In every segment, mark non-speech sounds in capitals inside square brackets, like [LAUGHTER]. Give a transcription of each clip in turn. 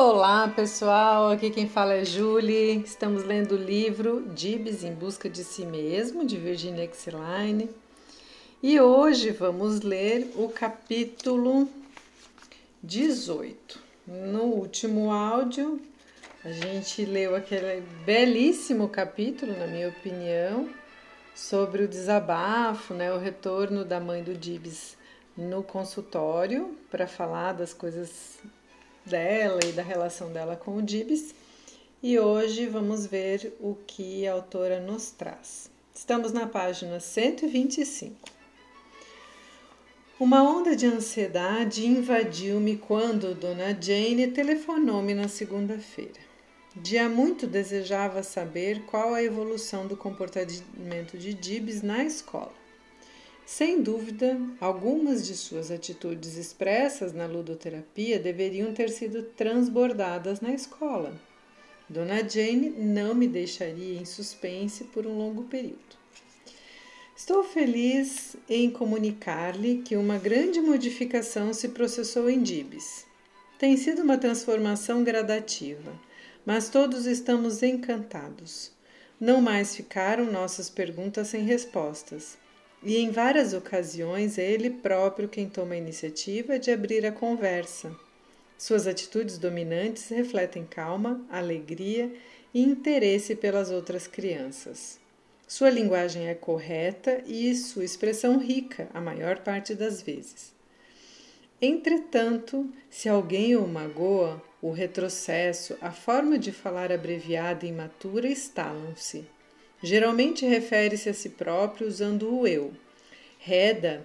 Olá pessoal, aqui quem fala é Julie. Estamos lendo o livro Dibs em Busca de Si Mesmo, de Virginia Exeline. E hoje vamos ler o capítulo 18. No último áudio, a gente leu aquele belíssimo capítulo, na minha opinião, sobre o desabafo, né, o retorno da mãe do Dibs no consultório para falar das coisas dela e da relação dela com o Dibs. E hoje vamos ver o que a autora nos traz. Estamos na página 125. Uma onda de ansiedade invadiu-me quando Dona Jane telefonou-me na segunda-feira. Dia muito desejava saber qual a evolução do comportamento de Dibs na escola. Sem dúvida, algumas de suas atitudes expressas na ludoterapia deveriam ter sido transbordadas na escola. Dona Jane não me deixaria em suspense por um longo período. Estou feliz em comunicar-lhe que uma grande modificação se processou em Dibs. Tem sido uma transformação gradativa, mas todos estamos encantados. Não mais ficaram nossas perguntas sem respostas e em várias ocasiões é ele próprio quem toma a iniciativa de abrir a conversa. Suas atitudes dominantes refletem calma, alegria e interesse pelas outras crianças. Sua linguagem é correta e sua expressão rica a maior parte das vezes. Entretanto, se alguém o magoa, o retrocesso, a forma de falar abreviada e imatura estalam-se. Geralmente refere-se a si próprio usando o eu. Reda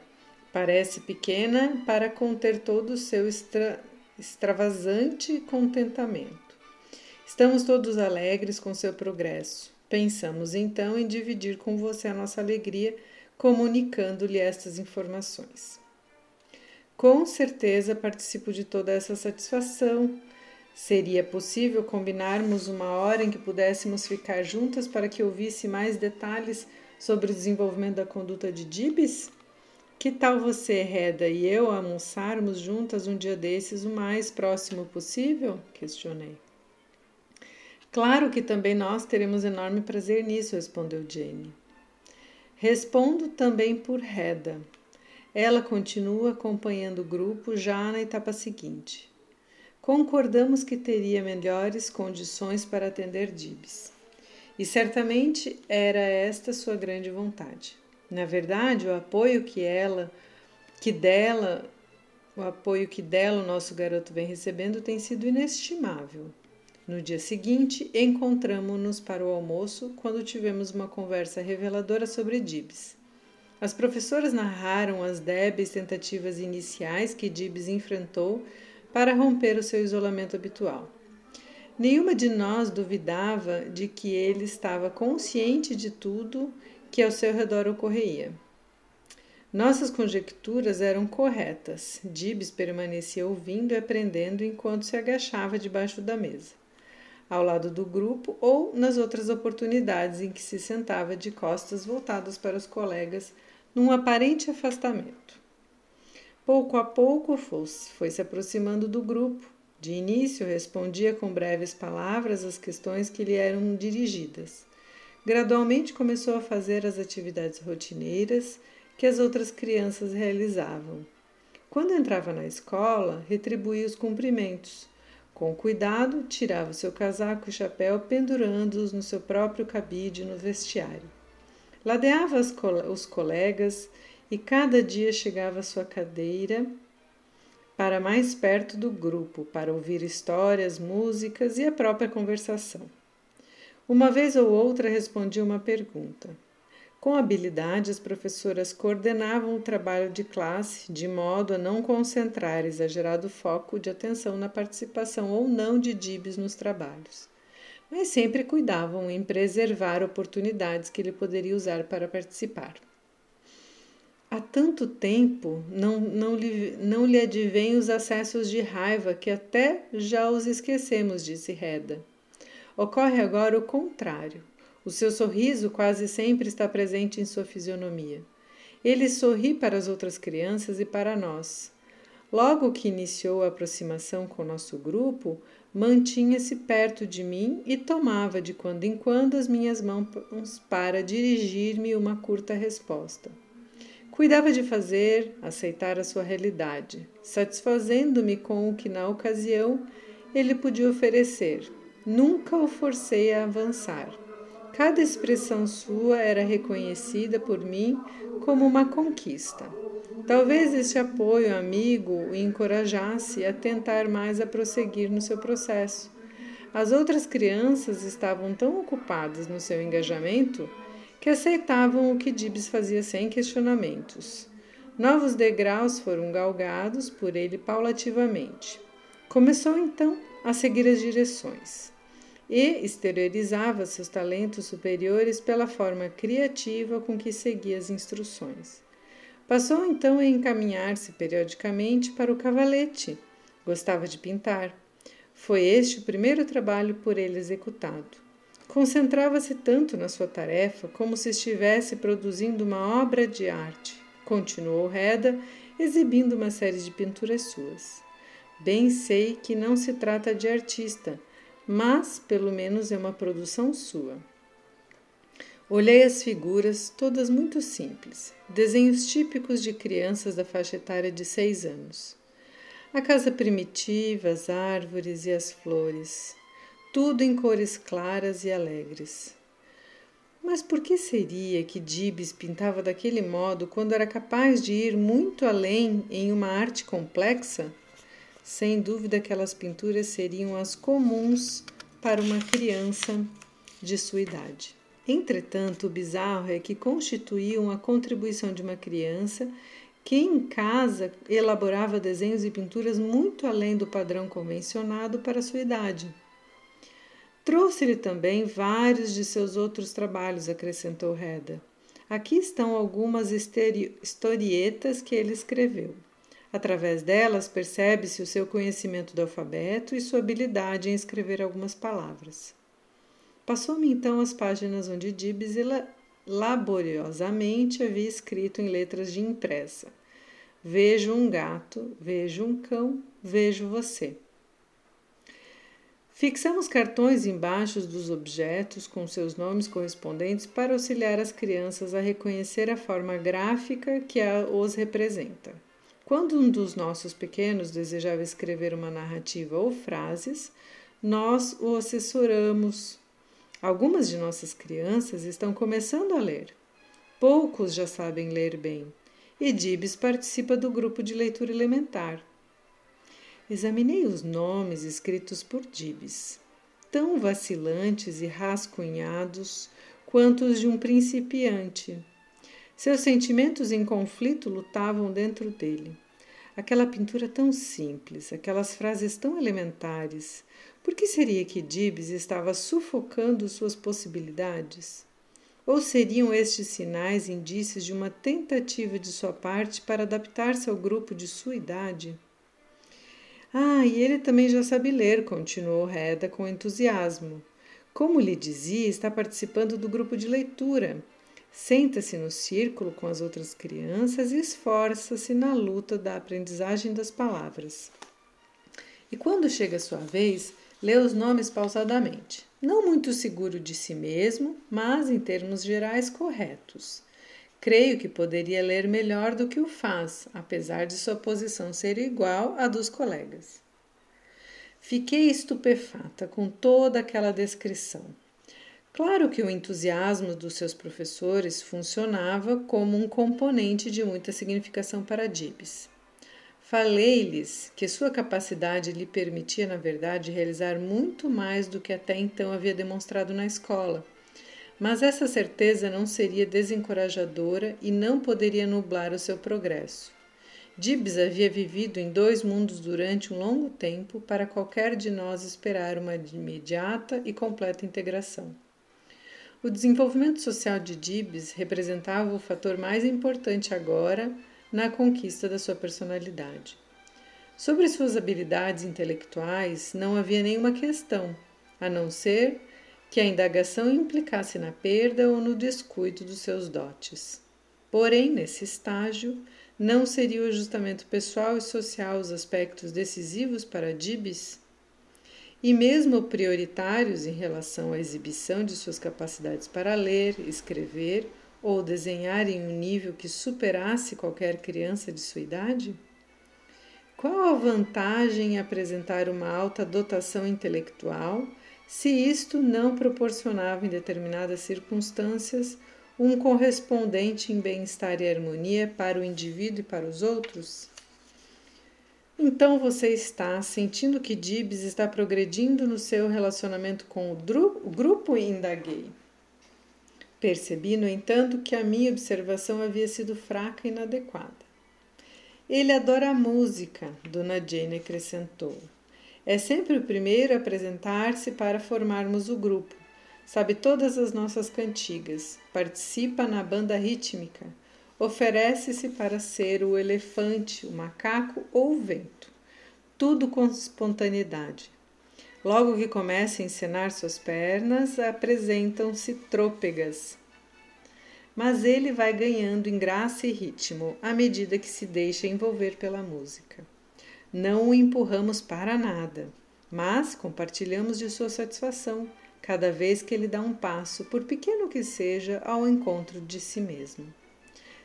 parece pequena para conter todo o seu extra, extravasante contentamento. Estamos todos alegres com seu progresso. Pensamos então em dividir com você a nossa alegria, comunicando-lhe estas informações. Com certeza participo de toda essa satisfação Seria possível combinarmos uma hora em que pudéssemos ficar juntas para que ouvisse mais detalhes sobre o desenvolvimento da conduta de Dibs? Que tal você, Reda, e eu almoçarmos juntas um dia desses o mais próximo possível? Questionei. Claro que também nós teremos enorme prazer nisso, respondeu Jane. Respondo também por Reda. Ela continua acompanhando o grupo já na etapa seguinte concordamos que teria melhores condições para atender Dibs. E certamente era esta sua grande vontade. Na verdade, o apoio que ela, que dela, o apoio que dela o nosso garoto vem recebendo tem sido inestimável. No dia seguinte, encontramos-nos para o almoço quando tivemos uma conversa reveladora sobre Dibs. As professoras narraram as débeis tentativas iniciais que Dibs enfrentou para romper o seu isolamento habitual. Nenhuma de nós duvidava de que ele estava consciente de tudo que ao seu redor ocorria. Nossas conjecturas eram corretas. Dibs permanecia ouvindo e aprendendo enquanto se agachava debaixo da mesa, ao lado do grupo ou nas outras oportunidades em que se sentava de costas voltadas para os colegas num aparente afastamento. Pouco a pouco foi se aproximando do grupo. De início, respondia com breves palavras as questões que lhe eram dirigidas. Gradualmente começou a fazer as atividades rotineiras que as outras crianças realizavam. Quando entrava na escola, retribuía os cumprimentos. Com cuidado, tirava seu casaco e chapéu, pendurando-os no seu próprio cabide no vestiário. Ladeava os colegas e cada dia chegava à sua cadeira para mais perto do grupo, para ouvir histórias, músicas e a própria conversação. Uma vez ou outra respondia uma pergunta. Com habilidade, as professoras coordenavam o trabalho de classe de modo a não concentrar exagerado foco de atenção na participação ou não de Dibs nos trabalhos, mas sempre cuidavam em preservar oportunidades que ele poderia usar para participar. Há tanto tempo não, não, lhe, não lhe advêm os acessos de raiva que até já os esquecemos, disse Reda. Ocorre agora o contrário. O seu sorriso quase sempre está presente em sua fisionomia. Ele sorri para as outras crianças e para nós. Logo que iniciou a aproximação com nosso grupo, mantinha-se perto de mim e tomava de quando em quando as minhas mãos para dirigir-me uma curta resposta. Cuidava de fazer aceitar a sua realidade, satisfazendo-me com o que na ocasião ele podia oferecer. Nunca o forcei a avançar. Cada expressão sua era reconhecida por mim como uma conquista. Talvez este apoio amigo o encorajasse a tentar mais a prosseguir no seu processo. As outras crianças estavam tão ocupadas no seu engajamento que aceitavam o que Dibs fazia sem questionamentos. Novos degraus foram galgados por ele paulativamente. Começou então a seguir as direções e exteriorizava seus talentos superiores pela forma criativa com que seguia as instruções. Passou então a encaminhar-se periodicamente para o cavalete. Gostava de pintar. Foi este o primeiro trabalho por ele executado. Concentrava-se tanto na sua tarefa como se estivesse produzindo uma obra de arte. Continuou Reda, exibindo uma série de pinturas suas. Bem sei que não se trata de artista, mas pelo menos é uma produção sua. Olhei as figuras, todas muito simples, desenhos típicos de crianças da faixa etária de seis anos. A casa primitiva, as árvores e as flores, tudo em cores claras e alegres. Mas por que seria que Dibs pintava daquele modo quando era capaz de ir muito além em uma arte complexa? Sem dúvida, aquelas pinturas seriam as comuns para uma criança de sua idade. Entretanto, o bizarro é que constituíam a contribuição de uma criança que em casa elaborava desenhos e pinturas muito além do padrão convencionado para sua idade. Trouxe-lhe também vários de seus outros trabalhos, acrescentou Reda. Aqui estão algumas historietas que ele escreveu. Através delas percebe-se o seu conhecimento do alfabeto e sua habilidade em escrever algumas palavras. Passou-me então as páginas onde Dibs laboriosamente havia escrito em letras de impressa: Vejo um gato, vejo um cão, vejo você. Fixamos cartões embaixo dos objetos com seus nomes correspondentes para auxiliar as crianças a reconhecer a forma gráfica que os representa. Quando um dos nossos pequenos desejava escrever uma narrativa ou frases, nós o assessoramos Algumas de nossas crianças estão começando a ler. Poucos já sabem ler bem. E Dibs participa do grupo de leitura elementar. Examinei os nomes escritos por Dibs, tão vacilantes e rascunhados quanto os de um principiante. Seus sentimentos em conflito lutavam dentro dele. Aquela pintura tão simples, aquelas frases tão elementares, por que seria que Dibs estava sufocando suas possibilidades? Ou seriam estes sinais indícios de uma tentativa de sua parte para adaptar-se ao grupo de sua idade? Ah, e ele também já sabe ler, continuou Reda com entusiasmo. Como lhe dizia, está participando do grupo de leitura. Senta-se no círculo com as outras crianças e esforça-se na luta da aprendizagem das palavras. E quando chega a sua vez, lê os nomes pausadamente. Não muito seguro de si mesmo, mas em termos gerais corretos. Creio que poderia ler melhor do que o faz, apesar de sua posição ser igual à dos colegas. Fiquei estupefata com toda aquela descrição. Claro que o entusiasmo dos seus professores funcionava como um componente de muita significação para Dibs. Falei-lhes que sua capacidade lhe permitia, na verdade, realizar muito mais do que até então havia demonstrado na escola. Mas essa certeza não seria desencorajadora e não poderia nublar o seu progresso. Dibs havia vivido em dois mundos durante um longo tempo para qualquer de nós esperar uma imediata e completa integração. O desenvolvimento social de Dibs representava o fator mais importante agora na conquista da sua personalidade. Sobre suas habilidades intelectuais não havia nenhuma questão, a não ser que a indagação implicasse na perda ou no descuido dos seus dotes. Porém, nesse estágio, Não seria o ajustamento pessoal e social os aspectos decisivos para Dibes? E mesmo prioritários em relação à exibição de suas capacidades para ler, escrever ou desenhar em um nível que superasse qualquer criança de sua idade? Qual a vantagem em apresentar uma alta dotação intelectual se isto não proporcionava em determinadas circunstâncias um correspondente em bem-estar e harmonia para o indivíduo e para os outros? Então você está sentindo que Dibs está progredindo no seu relacionamento com o, o grupo? Indaguei. Percebi, no entanto, que a minha observação havia sido fraca e inadequada. Ele adora a música, Dona Jane acrescentou. É sempre o primeiro a apresentar-se para formarmos o grupo. Sabe todas as nossas cantigas, participa na banda rítmica, oferece-se para ser o elefante, o macaco ou o vento. Tudo com espontaneidade. Logo que começa a encenar suas pernas, apresentam-se trôpegas, mas ele vai ganhando em graça e ritmo à medida que se deixa envolver pela música. Não o empurramos para nada, mas compartilhamos de sua satisfação cada vez que ele dá um passo, por pequeno que seja, ao encontro de si mesmo.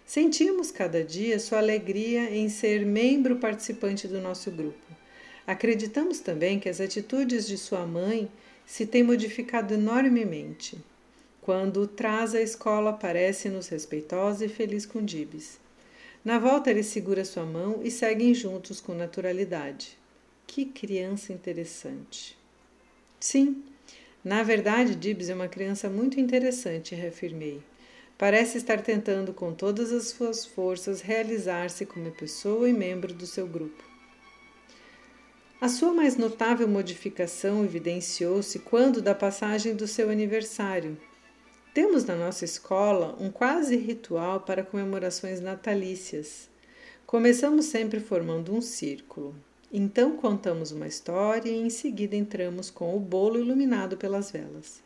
Sentimos cada dia sua alegria em ser membro participante do nosso grupo. Acreditamos também que as atitudes de sua mãe se têm modificado enormemente. Quando o traz à escola, parece-nos respeitosa e feliz com Dibs. Na volta, ele segura sua mão e seguem juntos com naturalidade. Que criança interessante! Sim, na verdade, Dibs é uma criança muito interessante, reafirmei. Parece estar tentando com todas as suas forças realizar-se como pessoa e membro do seu grupo. A sua mais notável modificação evidenciou-se quando da passagem do seu aniversário, temos na nossa escola um quase ritual para comemorações natalícias. Começamos sempre formando um círculo. Então contamos uma história e em seguida entramos com o bolo iluminado pelas velas.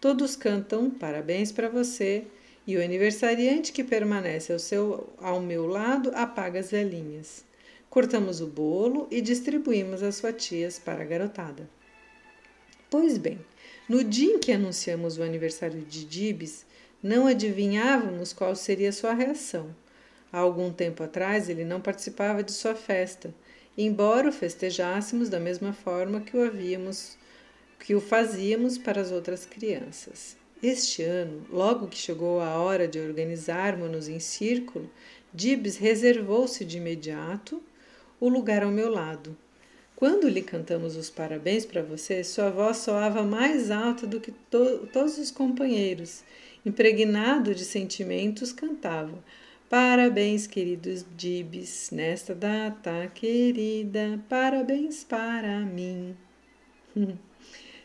Todos cantam parabéns para você e o aniversariante que permanece ao, seu, ao meu lado apaga as velhinhas. Cortamos o bolo e distribuímos as fatias para a garotada. Pois bem, no dia em que anunciamos o aniversário de Dibs, não adivinhávamos qual seria sua reação. Há algum tempo atrás ele não participava de sua festa, embora o festejássemos da mesma forma que o havíamos que o fazíamos para as outras crianças. Este ano, logo que chegou a hora de organizarmos-nos em círculo, Dibs reservou-se de imediato o lugar ao meu lado, quando lhe cantamos os parabéns para você, sua voz soava mais alta do que to todos os companheiros. Impregnado de sentimentos, cantava: Parabéns, queridos Dibs, nesta data querida, parabéns para mim. [LAUGHS]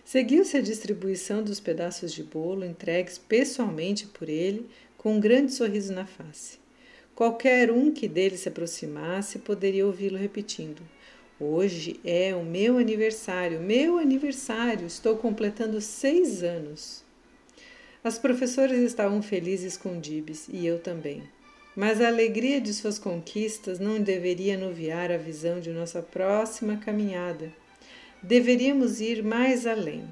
Seguiu-se a distribuição dos pedaços de bolo entregues pessoalmente por ele, com um grande sorriso na face. Qualquer um que dele se aproximasse poderia ouvi-lo repetindo: Hoje é o meu aniversário, meu aniversário, estou completando seis anos. As professoras estavam felizes com Dibs e eu também. Mas a alegria de suas conquistas não deveria anuviar a visão de nossa próxima caminhada. Deveríamos ir mais além.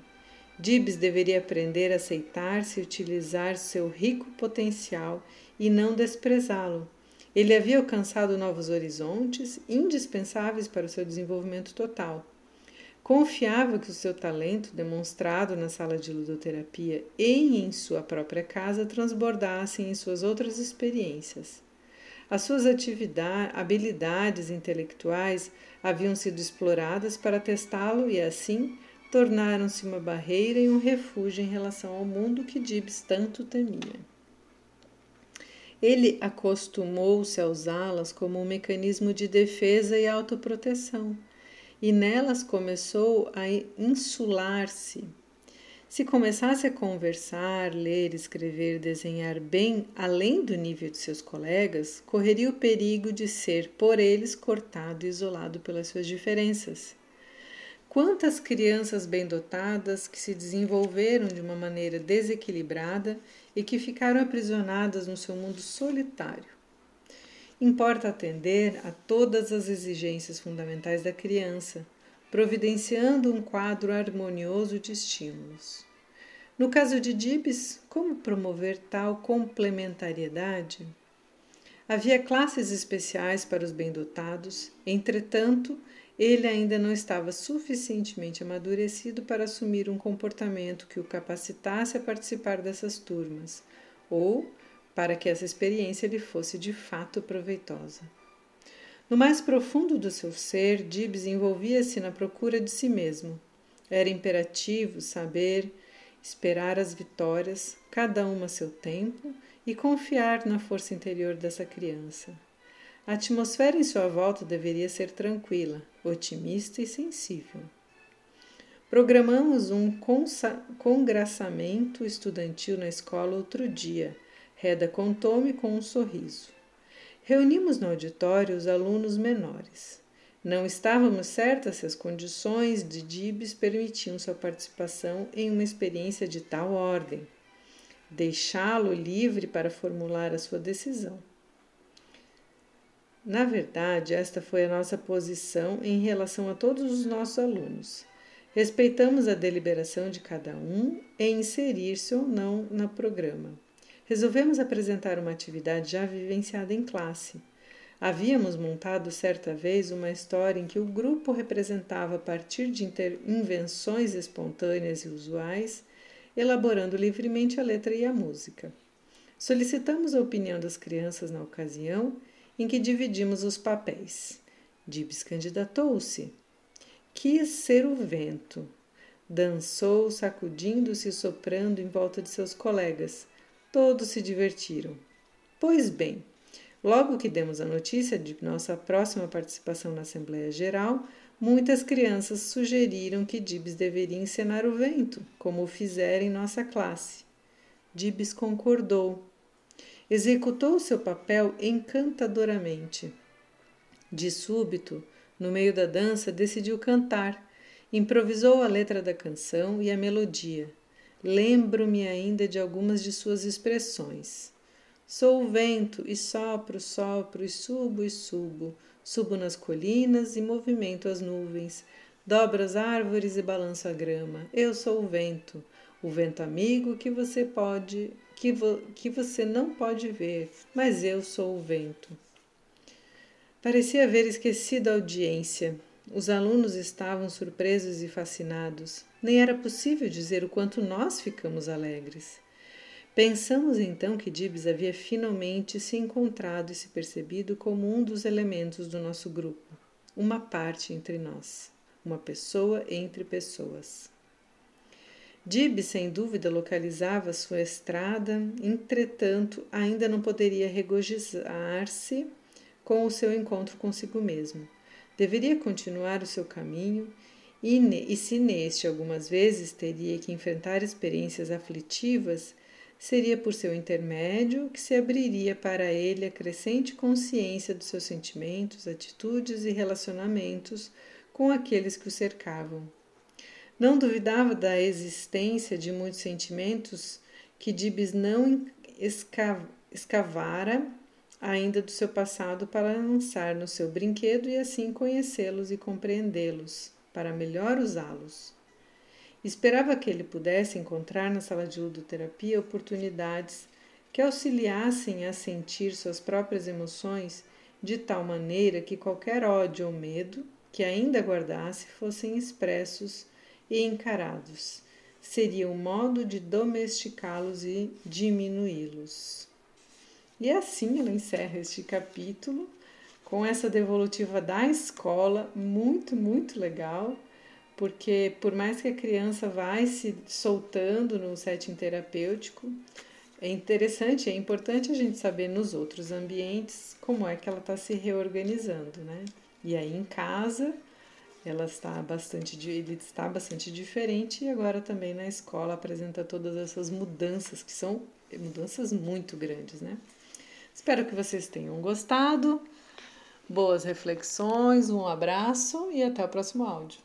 Dibs deveria aprender a aceitar-se e utilizar seu rico potencial e não desprezá-lo. Ele havia alcançado novos horizontes indispensáveis para o seu desenvolvimento total. Confiava que o seu talento, demonstrado na sala de ludoterapia e em sua própria casa, transbordassem em suas outras experiências. As suas habilidades intelectuais haviam sido exploradas para testá-lo e, assim, tornaram-se uma barreira e um refúgio em relação ao mundo que Gibbs tanto temia. Ele acostumou-se a usá-las como um mecanismo de defesa e autoproteção, e nelas começou a insular-se. Se começasse a conversar, ler, escrever, desenhar bem além do nível de seus colegas, correria o perigo de ser por eles cortado e isolado pelas suas diferenças. Quantas crianças bem dotadas que se desenvolveram de uma maneira desequilibrada e que ficaram aprisionadas no seu mundo solitário. importa atender a todas as exigências fundamentais da criança, providenciando um quadro harmonioso de estímulos. No caso de Dibs, como promover tal complementariedade? Havia classes especiais para os bem-dotados, entretanto, ele ainda não estava suficientemente amadurecido para assumir um comportamento que o capacitasse a participar dessas turmas, ou para que essa experiência lhe fosse de fato proveitosa. No mais profundo do seu ser, Dibs envolvia-se na procura de si mesmo. Era imperativo saber esperar as vitórias, cada uma a seu tempo, e confiar na força interior dessa criança. A atmosfera em sua volta deveria ser tranquila, otimista e sensível. Programamos um congraçamento estudantil na escola outro dia. Reda contou-me com um sorriso. Reunimos no auditório os alunos menores. Não estávamos certas se as condições de Dibs permitiam sua participação em uma experiência de tal ordem. Deixá-lo livre para formular a sua decisão. Na verdade, esta foi a nossa posição em relação a todos os nossos alunos. Respeitamos a deliberação de cada um em inserir-se ou não no programa. Resolvemos apresentar uma atividade já vivenciada em classe. Havíamos montado certa vez uma história em que o grupo representava, a partir de invenções espontâneas e usuais, elaborando livremente a letra e a música. Solicitamos a opinião das crianças na ocasião em que dividimos os papéis. Dibs candidatou-se. Quis ser o vento. Dançou, sacudindo-se e soprando em volta de seus colegas. Todos se divertiram. Pois bem, logo que demos a notícia de nossa próxima participação na Assembleia Geral, muitas crianças sugeriram que Dibs deveria encenar o vento, como o fizera em nossa classe. Dibs concordou executou seu papel encantadoramente. De súbito, no meio da dança, decidiu cantar. Improvisou a letra da canção e a melodia. Lembro-me ainda de algumas de suas expressões. Sou o vento e sopro, sopro e subo e subo. Subo nas colinas e movimento as nuvens. Dobro as árvores e balanço a grama. Eu sou o vento, o vento amigo que você pode que, vo, que você não pode ver, mas eu sou o vento. Parecia haver esquecido a audiência. Os alunos estavam surpresos e fascinados. Nem era possível dizer o quanto nós ficamos alegres. Pensamos então que Dibs havia finalmente se encontrado e se percebido como um dos elementos do nosso grupo, uma parte entre nós, uma pessoa entre pessoas. Dib, sem dúvida, localizava sua estrada, entretanto, ainda não poderia regozijar-se com o seu encontro consigo mesmo. Deveria continuar o seu caminho e, e se neste algumas vezes teria que enfrentar experiências aflitivas, seria por seu intermédio que se abriria para ele a crescente consciência dos seus sentimentos, atitudes e relacionamentos com aqueles que o cercavam. Não duvidava da existência de muitos sentimentos que Dibs não escavara ainda do seu passado para lançar no seu brinquedo e assim conhecê-los e compreendê-los, para melhor usá-los. Esperava que ele pudesse encontrar na sala de ludoterapia oportunidades que auxiliassem a sentir suas próprias emoções de tal maneira que qualquer ódio ou medo que ainda guardasse fossem expressos e encarados. Seria um modo de domesticá-los e diminuí-los. E assim ela encerra este capítulo com essa devolutiva da escola, muito, muito legal, porque por mais que a criança vai se soltando no setting terapêutico, é interessante, é importante a gente saber nos outros ambientes como é que ela está se reorganizando, né? E aí em casa ela está bastante ele está bastante diferente e agora também na escola apresenta todas essas mudanças que são mudanças muito grandes, né? Espero que vocês tenham gostado. Boas reflexões, um abraço e até o próximo áudio.